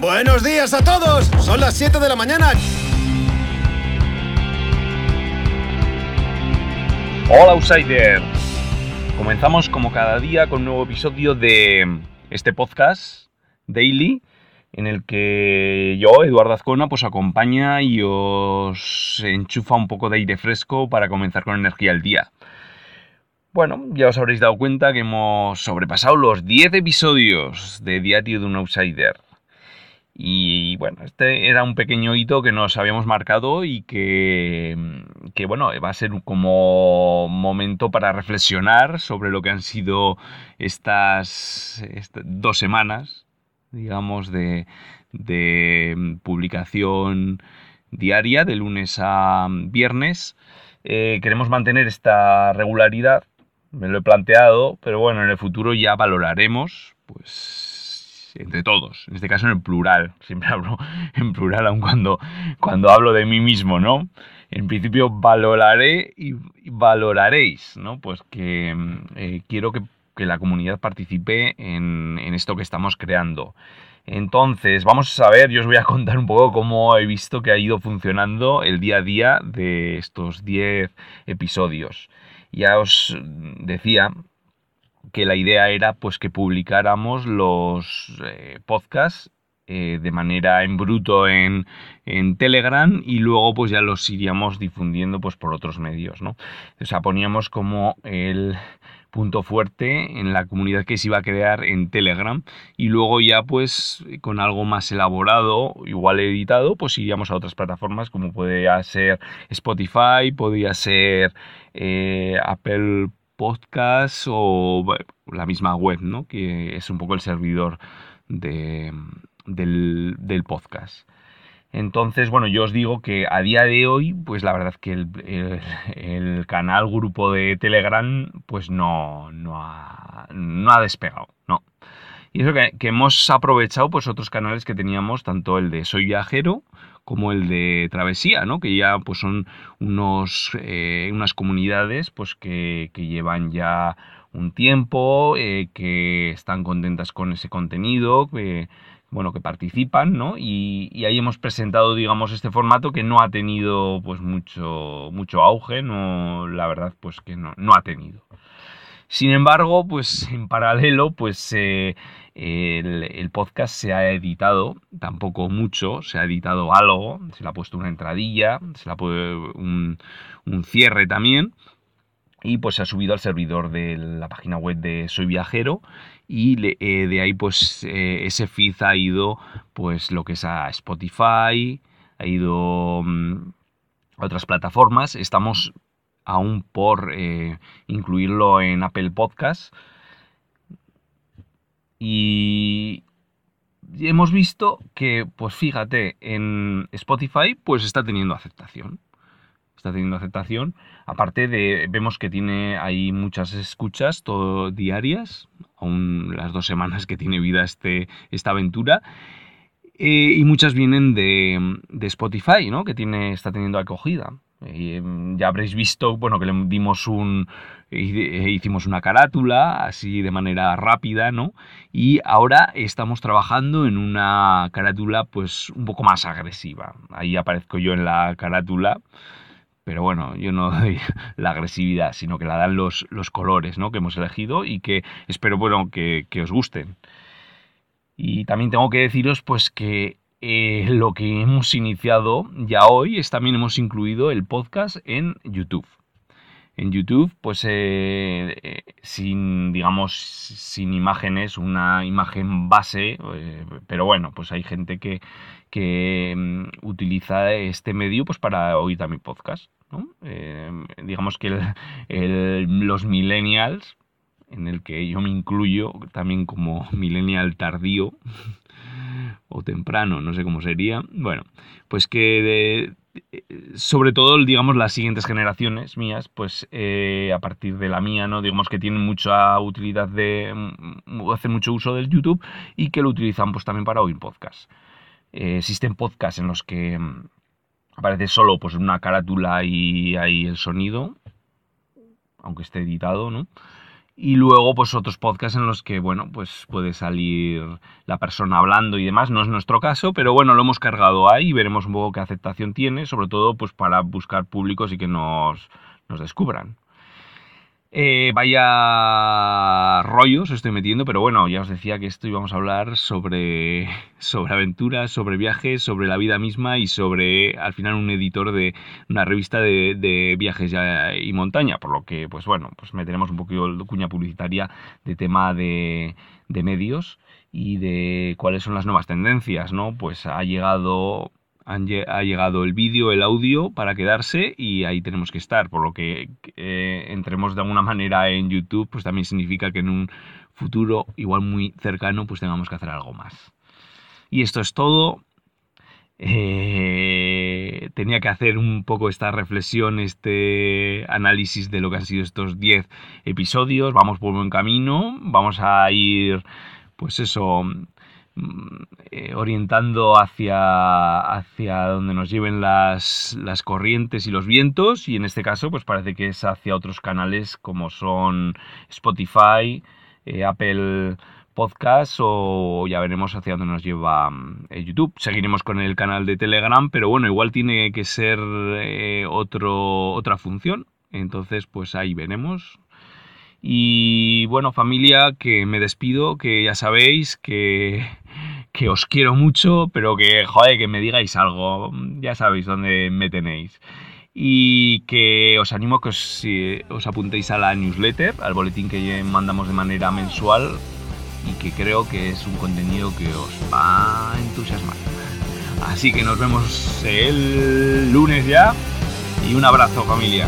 Buenos días a todos. Son las 7 de la mañana. Hola Outsider. Comenzamos como cada día con un nuevo episodio de este podcast daily en el que yo, Eduardo Azcona, pues acompaña y os enchufa un poco de aire fresco para comenzar con energía el día. Bueno, ya os habréis dado cuenta que hemos sobrepasado los 10 episodios de Diario de un Outsider. Y bueno, este era un pequeño hito que nos habíamos marcado y que, que, bueno, va a ser como momento para reflexionar sobre lo que han sido estas, dos semanas, digamos, de, de, publicación diaria, de lunes a viernes. Eh, queremos mantener esta regularidad me lo he planteado, pero bueno, en el futuro ya valoraremos, pues, entre todos, en este caso en el plural, siempre hablo en plural aun cuando, cuando hablo de mí mismo, ¿no? En principio valoraré y valoraréis, ¿no? Pues que eh, quiero que, la comunidad participe en, en esto que estamos creando. Entonces, vamos a ver, yo os voy a contar un poco cómo he visto que ha ido funcionando el día a día de estos 10 episodios. Ya os decía que la idea era pues que publicáramos los eh, podcasts eh, de manera en bruto en, en, Telegram y luego pues ya los iríamos difundiendo pues por otros medios, ¿no? O sea, poníamos como el punto fuerte en la comunidad que se iba a crear en Telegram y luego ya pues con algo más elaborado, igual editado, pues iríamos a otras plataformas como podría ser Spotify, podría ser eh, Apple Podcasts o la misma web, ¿no? Que es un poco el servidor de, del, podcast. Entonces, bueno, yo os digo que a día de hoy, pues la verdad que el, canal grupo de Telegram, pues no, no, ha, no ha despegado, no. Y eso que, hemos aprovechado, pues otros canales que teníamos, tanto el de Soy Viajero como el de Travesía, ¿no? Que ya pues son unos, eh, unas comunidades pues que, que llevan ya un tiempo, eh, que están contentas con ese contenido, que, bueno, que participan, ¿no? Y, ahí hemos presentado, digamos, este formato que no ha tenido, pues, mucho, mucho auge, no, la verdad, pues, que no, no ha tenido. Sin embargo, pues, en paralelo, pues, el, podcast se ha editado, tampoco mucho, se ha editado algo, se le ha puesto una entradilla, se le ha puesto un, un cierre también, y pues se ha subido al servidor de la página web de Soy Viajero y eh, de ahí pues eh, ese feed ha ido pues lo que es a Spotify, ha ido mm, a otras plataformas, estamos aún por eh, incluirlo en Apple Podcast y hemos visto que pues fíjate en Spotify pues está teniendo aceptación está teniendo aceptación. Aparte de, vemos que tiene ahí muchas escuchas diarias, aún las dos semanas que tiene vida este, esta aventura. Eh, y muchas vienen de, de, Spotify, ¿no? Que tiene, está teniendo acogida. Eh, ya habréis visto, bueno, que le dimos un, hicimos una carátula así de manera rápida, ¿no? Y ahora estamos trabajando en una carátula pues un poco más agresiva. Ahí aparezco yo en la carátula pero bueno, yo no doy la agresividad, sino que la dan los, los colores ¿no? que hemos elegido y que espero bueno, que, os gusten. Y también tengo que deciros pues que eh, lo que hemos iniciado ya hoy es también hemos incluido el podcast en YouTube. En YouTube, pues eh, eh, sin, digamos, sin imágenes, una imagen base, pero bueno, pues hay gente que, que mm, utiliza este medio pues para oír también podcast. Digamos que los millennials, en el que yo me incluyo también como millennial tardío o temprano, no sé cómo sería, bueno, pues que sobre todo, digamos, las siguientes generaciones mías, pues eh, a partir de la mía, ¿no? Digamos que tienen mucha utilidad de, mm, hacen mucho uso del YouTube y que lo utilizan pues también para oír podcast. Eh, existen podcasts en los que mm, aparece solo pues una carátula y ahí el sonido, aunque esté editado, ¿no? Y luego, pues otros podcasts en los que, bueno, pues puede salir la persona hablando y demás. No es nuestro caso, pero bueno, lo hemos cargado ahí y veremos un poco qué aceptación tiene, sobre todo pues para buscar públicos y que nos, nos descubran. Eh, vaya rollos estoy metiendo, pero bueno, ya os decía que esto íbamos a hablar sobre, sobre aventuras, sobre viajes, sobre la vida misma y sobre, al final, un editor de una revista de, viajes y montaña, por lo que, pues bueno, pues meteremos un poquito de cuña publicitaria de tema de medios y de cuáles son las nuevas tendencias, ¿no? Pues ha llegado ha llegado el vídeo, el audio para quedarse y ahí tenemos que estar. Por lo que eh, entremos de alguna manera en YouTube, pues también significa que en un futuro igual muy cercano, pues tengamos que hacer algo más. Y esto es todo. Eh, tenía que hacer un poco esta reflexión, este análisis de lo que han sido estos 10 episodios. Vamos por buen camino. Vamos a ir, pues eso, eh, orientando hacia, hacia donde nos lleven las, las, corrientes y los vientos y en este caso pues parece que es hacia otros canales como son Spotify, eh, Apple Podcasts o ya veremos hacia dónde nos lleva mm, YouTube. Seguiremos con el canal de Telegram, pero bueno, igual tiene que ser eh, otro, otra función. Entonces pues ahí veremos. Y bueno, familia, que me despido, que ya sabéis que, que os quiero mucho, pero que, joder, que me digáis algo. Ya sabéis dónde me tenéis. Y que os animo a que os, os apuntéis a la newsletter, al boletín que mandamos de manera mensual y que creo que es un contenido que os va a entusiasmar. Así que nos vemos el lunes ya y un abrazo familia.